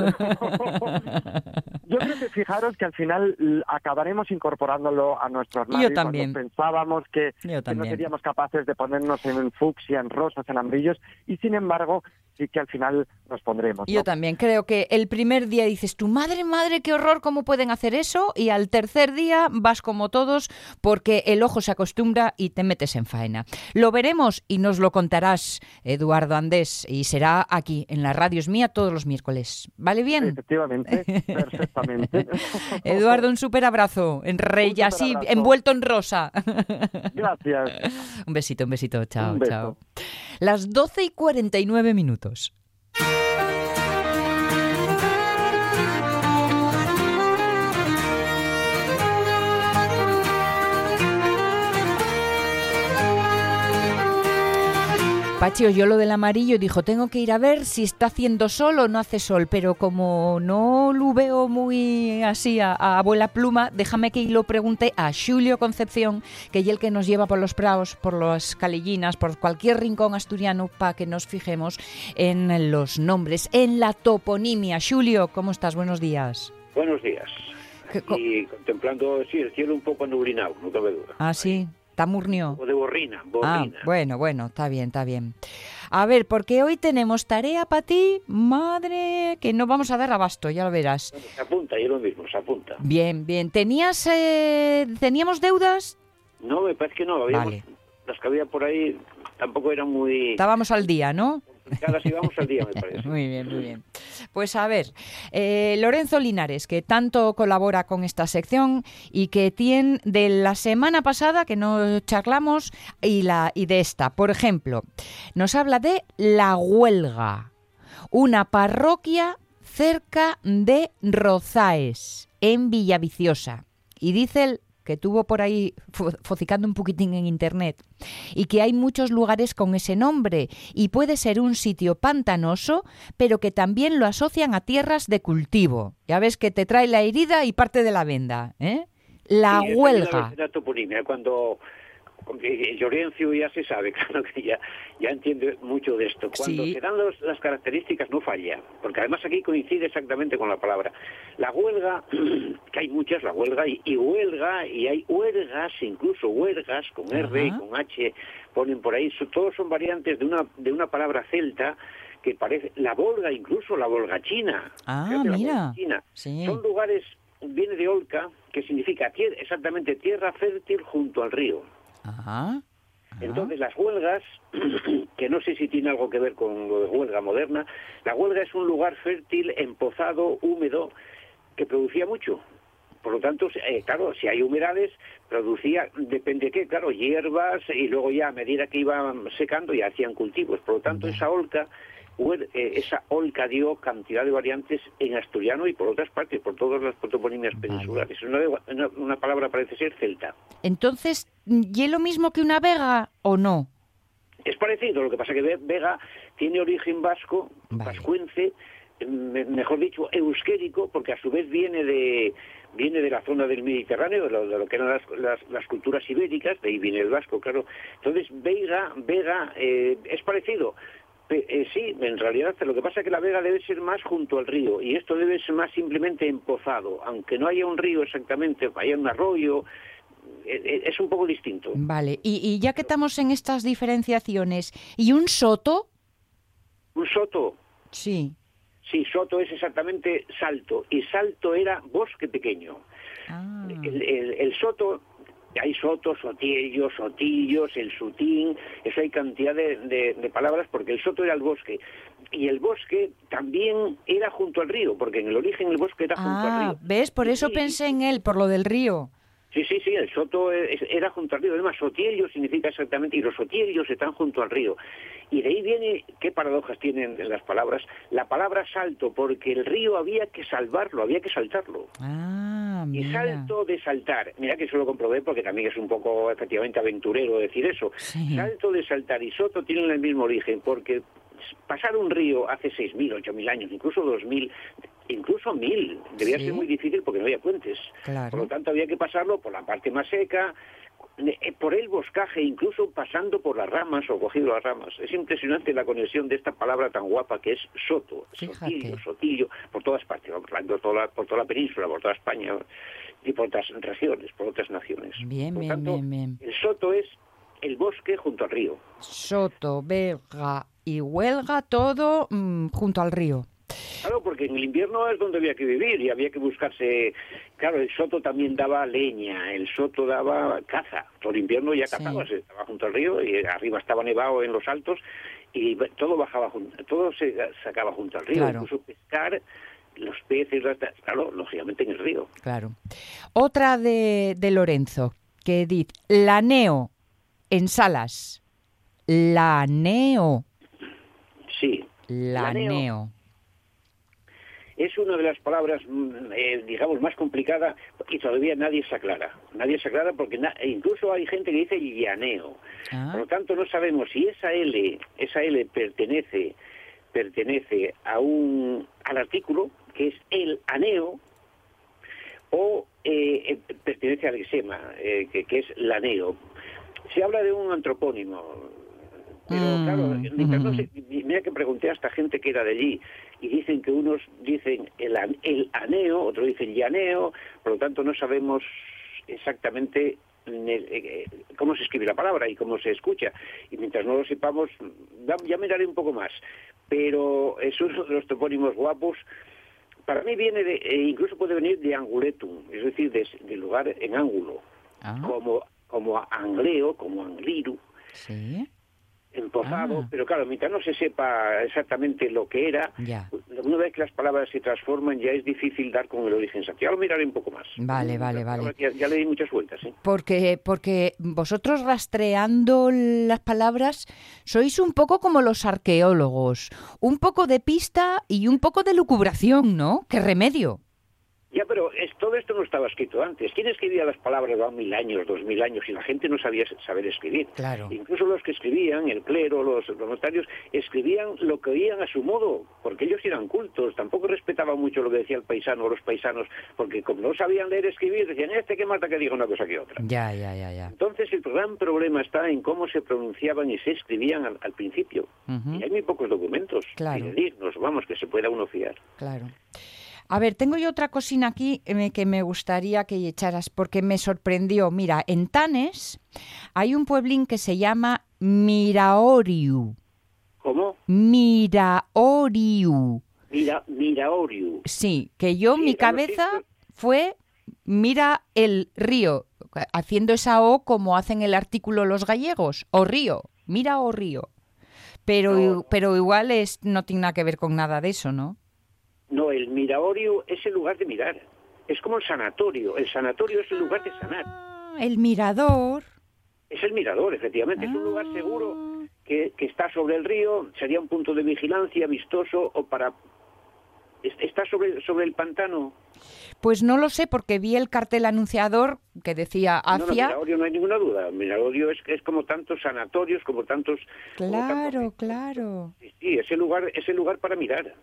D: Yo creo que fijaros que al final acabaremos incorporándolo a nuestro armario.
B: Yo
D: cuando
B: también.
D: pensábamos que,
B: Yo
D: que no
B: también.
D: seríamos capaces de ponernos en fucsia, en rosas, en amarillos, y sin embargo sí que al final nos pondremos.
B: Yo
D: ¿no?
B: también creo que el primer día dices tú, madre, madre, qué horror, ¿cómo pueden hacer eso? Y al tercer día vas como todos porque el ojo se acostumbra y te metes en faena. Lo veremos y nos lo contarás, Eduardo Andés, y será aquí en la radio es mía todos los miércoles. ¿Vale bien?
D: Efectivamente, perfectamente.
B: Eduardo, un súper abrazo, en rey, así, envuelto en rosa.
D: Gracias.
B: un besito, un besito, chao,
D: Un
B: chao. Las 12 y 49 minutos. Pachi oyó lo del amarillo y dijo, tengo que ir a ver si está haciendo sol o no hace sol, pero como no lo veo muy así a, a abuela pluma, déjame que lo pregunte a Julio Concepción, que es el que nos lleva por los praos, por las calillinas, por cualquier rincón asturiano, para que nos fijemos en los nombres, en la toponimia. Julio, ¿cómo estás? Buenos días.
E: Buenos días.
B: ¿Qué co-
E: Y contemplando, sí, el cielo un poco nublinado, no cabe duda.
B: Ah, sí, Tamurnio.
E: O de borrina,
B: Ah,
E: borrina.
B: bueno, bueno, está bien, está bien. A ver, porque hoy tenemos tarea para ti, madre, que no vamos a dar abasto, ya lo verás.
E: Bueno, se apunta, y es lo mismo, se apunta.
B: Bien, bien. ¿Tenías, eh, teníamos deudas?
E: No, me parece que no. Habíamos,
B: Vale.
E: Las que había por ahí tampoco eran muy
B: Estábamos al día, ¿no?
E: Complicadas y vamos al día, me parece.
B: Muy bien, muy bien. Pues a ver, eh, Lorenzo Linares, que tanto colabora con esta sección y que tiene de la semana pasada que no charlamos y, la, y de esta, por ejemplo, nos habla de La Huelga, una parroquia cerca de Rozaes, en Villaviciosa. Y dice que tuvo por ahí focicando un poquitín en internet, y que hay muchos lugares con ese nombre, y puede ser un sitio pantanoso, pero que también lo asocian a tierras de cultivo. Ya ves que te trae la herida y parte de la venda. ¿eh? La
E: Sí,
B: huelga.
E: la cuando porque Llorencio ya se sabe, claro que ya, ya entiende mucho de esto. Cuando
B: Sí.
E: se dan los- las características no falla, porque además aquí coincide exactamente con la palabra. La huelga, que hay muchas, la huelga y, y huelga, y hay huelgas, incluso huelgas, con R y con H, ponen por ahí, todos son variantes de una, de una palabra celta que parece, la volga, incluso la volga china.
B: Ah, mira.
E: volga china.
B: Sí.
E: Son lugares, viene de Olca, que significa tier- exactamente tierra fértil junto al río.
B: Ajá. ajá.
E: Entonces las huelgas, que no sé si tiene algo que ver con lo de huelga moderna, la huelga es un lugar fértil, empozado, húmedo, que producía mucho. Por lo tanto, eh, claro, si hay humedades, producía, depende de qué, claro, hierbas y luego ya a medida que iban secando ya hacían cultivos. Por lo tanto, esa olca, huel- eh, esa olca dio cantidad de variantes en asturiano y por otras partes, por todas las toponimias peninsulares. Una, una- una palabra parece ser celta.
B: Entonces, ¿y es lo mismo que una vega o no?
E: Es parecido, lo que pasa que Ve- Vega tiene origen vasco,
B: Vale.
E: vascuence, me- mejor dicho, euskérico, porque a su vez viene de viene de la zona del Mediterráneo, de lo, de lo que eran las, las- las culturas ibéricas, de ahí viene el vasco, claro. Entonces, Vega, Vega eh, es parecido. Eh, sí, en realidad lo que pasa es que la vega debe ser más junto al río y esto debe ser más simplemente empozado, aunque no haya un río exactamente, haya un arroyo, eh, eh, es un poco distinto.
B: Vale, y, y ya que estamos en estas diferenciaciones, ¿y un soto?
E: Un soto,
B: Sí.
E: Sí, Soto es exactamente Salto, y Salto era bosque pequeño.
B: Ah,
E: El, el- el Soto, hay Sotos, Sotillos, Sotillos, el Sutín, eso hay cantidad de, de- de palabras porque el Soto era el bosque. Y el bosque también era junto al río, porque en el origen el bosque era junto al
B: Ah,
E: río.
B: ¿ves? Por eso
E: Sí,
B: pensé en él, por lo del río.
E: Sí, sí, sí, el soto era junto al río. Además, sotiello significa exactamente, y los sotiellos están junto al río. Y de ahí viene, qué paradojas tienen las palabras, la palabra salto, porque el río había que salvarlo, había que saltarlo.
B: Ah,
E: Y salto de saltar, mira que eso lo comprobé porque también es un poco efectivamente aventurero decir eso.
B: Sí.
E: Salto de saltar y soto tienen el mismo origen porque pasar un río hace 6.000, 8.000 años, incluso 2.000, incluso 1.000, debía
B: Sí.
E: ser muy difícil porque no había puentes.
B: Claro.
E: Por lo tanto, había que pasarlo por la parte más seca, eh, por el boscaje, incluso pasando por las ramas o cogido las ramas. Es impresionante la conexión de esta palabra tan guapa que es soto,
B: Fíjate.
E: sotillo, sotillo, por todas partes, por toda, la, por toda la península, por toda España y por otras regiones, por otras naciones.
B: Bien,
E: por
B: bien,
E: tanto,
B: bien, bien.
E: el soto es el bosque junto al río.
B: Soto, Vega y Huelga, todo mm, junto al río.
E: Claro, porque en el invierno es donde había que vivir y había que buscarse. Claro, el soto también daba leña, el soto daba caza. Todo el invierno ya
B: Sí.
E: cazabas, estaba junto al río y arriba estaba nevado en los altos y todo bajaba, todo se sacaba junto al río.
B: Claro.
E: Incluso pescar los peces, claro, lógicamente en el río.
B: Claro. Otra de, de Lorenzo, que dice, laneo, en Salas. Laneo,
E: Sí.
B: laneo.
E: Es una de las palabras, mm, eh, digamos, más complicada y todavía nadie se aclara. Nadie se aclara porque na- e incluso hay gente que dice llaneo.
B: Ah,
E: Por lo tanto, no sabemos si esa L, esa L pertenece, pertenece a un, al artículo, que es el aneo, o eh, eh, pertenece al exema, eh, que, que es laneo. Se habla de un antropónimo, pero
B: Mm,
E: claro,
B: ujú.
E: se- mira que pregunté a esta gente que era de allí, y dicen que unos dicen el, el aneo, otros dicen llaneo, por lo tanto no sabemos exactamente eh, eh, cómo se escribe la palabra y cómo se escucha. Y mientras no lo sepamos, ya, miraré un poco más. Pero es uno de los topónimos guapos. Para mí viene de, e incluso puede venir de anguletum, es decir, de, de lugar en ángulo,
B: ah,
E: como, como angleo, como angliru.
B: sí.
E: Empozado,
B: Ah.
E: pero claro, mientras no se sepa exactamente lo que era,
B: Ya.
E: una vez que las palabras se transforman ya es difícil dar con el origen exacto. Ya lo miraré un poco más.
B: Vale, vale, vale.
E: Ya le di muchas vueltas, ¿eh?
B: Porque, porque vosotros rastreando las palabras sois un poco como los arqueólogos, un poco de pista y un poco de lucubración, ¿no? ¿Qué remedio?
E: Ya, pero es, todo esto no estaba escrito antes. ¿Quién escribía las palabras de mil años, dos mil años? Y la gente no sabía saber escribir.
B: Claro.
E: Incluso los que escribían, el clero, los, los notarios, escribían lo que oían a su modo, porque ellos eran cultos. Tampoco respetaban mucho lo que decía el paisano o los paisanos, porque como no sabían leer y escribir, decían, este que mata que diga una cosa que otra.
B: Ya, ya, ya, ya.
E: Entonces el gran problema está en cómo se pronunciaban y se escribían al, al principio. Y hay muy pocos documentos
B: Claro.
E: fidedignos, vamos, que se pueda uno fiar.
B: Claro. A ver, tengo yo otra cocina aquí eh, que me gustaría que echaras porque me sorprendió. Mira, en Tanes hay un pueblín que se llama Miraoriu.
E: ¿Cómo?
B: Miraoriu.
E: Mira, Miraoriu.
B: Sí, que yo
E: Sí,
B: mi cabeza fue mira el río, haciendo esa O como hacen el artículo los gallegos, o río, mira o río. Pero,
E: No.
B: pero igual es, no tiene nada que ver con nada de eso, ¿no?
E: No, el Miraorio es el lugar de mirar. Es como el sanatorio. El sanatorio es el lugar de sanar.
B: Ah, El mirador.
E: Es el mirador, efectivamente. Es un lugar seguro que, que está sobre el río. Sería un punto de vigilancia vistoso o para... es- Está sobre, sobre el pantano.
B: Pues no lo sé porque vi el cartel anunciador que decía
E: No, no,
B: hacia.
E: Miraorio no hay ninguna duda. Miraorio es, es como tantos sanatorios, como tantos... como
B: claro,
E: tantos-
B: claro,
E: Sí, sí, es el lugar, es el lugar para mirar.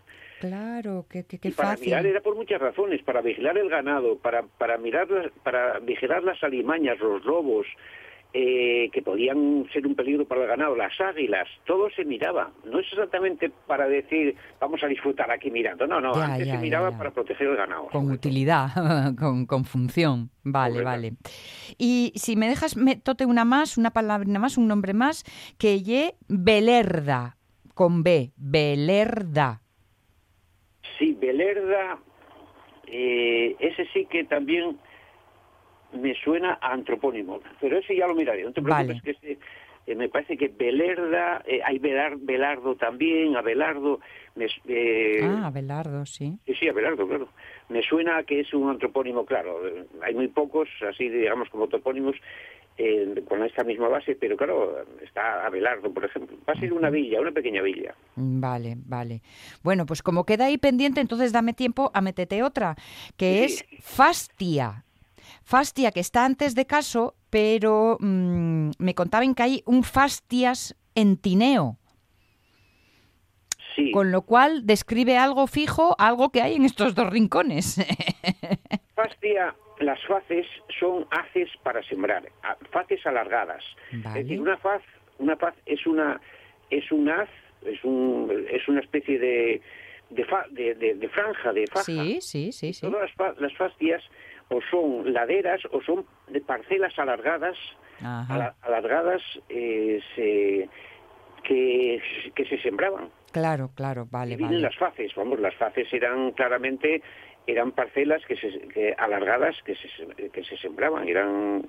B: Claro, qué, qué, qué
E: y para
B: fácil.
E: mirar era por muchas razones, para vigilar el ganado, para, para mirar las- para vigilar las alimañas, los lobos, eh, que podían ser un peligro para el ganado, las águilas, todo se miraba. No es exactamente para decir vamos a disfrutar aquí mirando, no, no,
B: Ya,
E: antes
B: ya,
E: se miraba
B: ya.
E: para proteger el ganado.
B: Con utilidad, con, con función. Vale,
E: Correcto.
B: vale. Y si me dejas, me tote una más, una palabra más, un nombre más, que ye Belerda, con B, Belerda.
E: Sí, Belerda, eh, ese sí que también me suena a antropónimo, pero ese ya lo miraré, no te preocupes
B: Vale.
E: que ese, eh, me parece que Belerda, eh, hay Belar- Belardo también, Abelardo, me, eh,
B: Ah, Belardo, sí.
E: sí, sí, Abelardo, claro, me suena a que es un antropónimo, claro, eh, hay muy pocos, así digamos como topónimos, eh, con esta misma base, pero claro, está Abelardo, por ejemplo, va a ser una villa, una pequeña villa.
B: Vale, vale. Bueno, pues como queda ahí pendiente, entonces dame tiempo a meterte otra, que
E: Sí.
B: es Fastia. Fastia, que está antes de caso, pero mm, me contaban que hay un Fastias en Tineo.
E: Sí.
B: Con lo cual describe algo fijo, algo que hay en estos dos rincones.
E: Fastia, las faces son haces para sembrar, faces alargadas.
B: Vale.
E: Es decir, una faz, una faz es una es un haz, es un es una especie de de, fa- de, de- de franja, de faja.
B: sí, sí, sí, sí.
E: Todas las, las fastias o son laderas o son de parcelas alargadas, ala- alargadas eh, se- que, que se sembraban.
B: Claro, claro, vale,
E: Y vienen
B: vale.
E: las faces, vamos, las faces eran claramente eran parcelas que se que alargadas que se que se sembraban, eran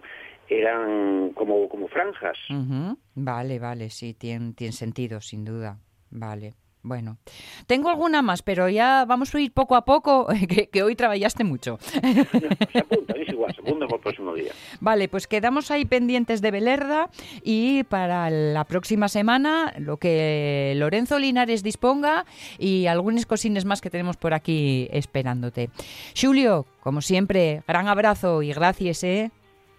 E: eran como como franjas.
B: Vale, vale, sí, tiene, tiene sentido, sin duda. Vale. Bueno, tengo alguna más, pero ya vamos a ir poco a poco, que, que hoy trabajaste mucho.
E: se apuntan, es igual, se apuntan para el próximo día.
B: Vale, pues quedamos ahí pendientes de Belerda y para la próxima semana lo que Lorenzo Linares disponga y algunas cosines más que tenemos por aquí esperándote. Julio, como siempre, gran abrazo y gracias, ¿eh?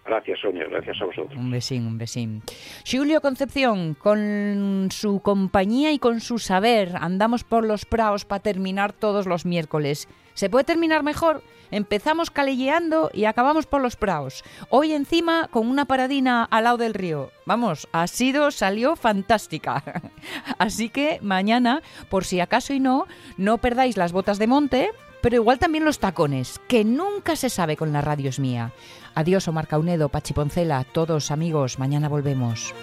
E: Gracias, Sonia, gracias a vosotros.
B: Un besín, un besín. Julio Concepción, con su compañía y con su saber, andamos por los praos para terminar todos los miércoles. ¿Se puede terminar mejor? Empezamos callejeando y acabamos por los praos. Hoy encima con una paradina al lado del río. Vamos, ha sido, salió fantástica. Así que mañana, por si acaso y no, no perdáis las botas de monte, pero igual también los tacones, que nunca se sabe con la radio es mía. Adiós Omar Caunedo, Pachiponcela, todos amigos, mañana volvemos.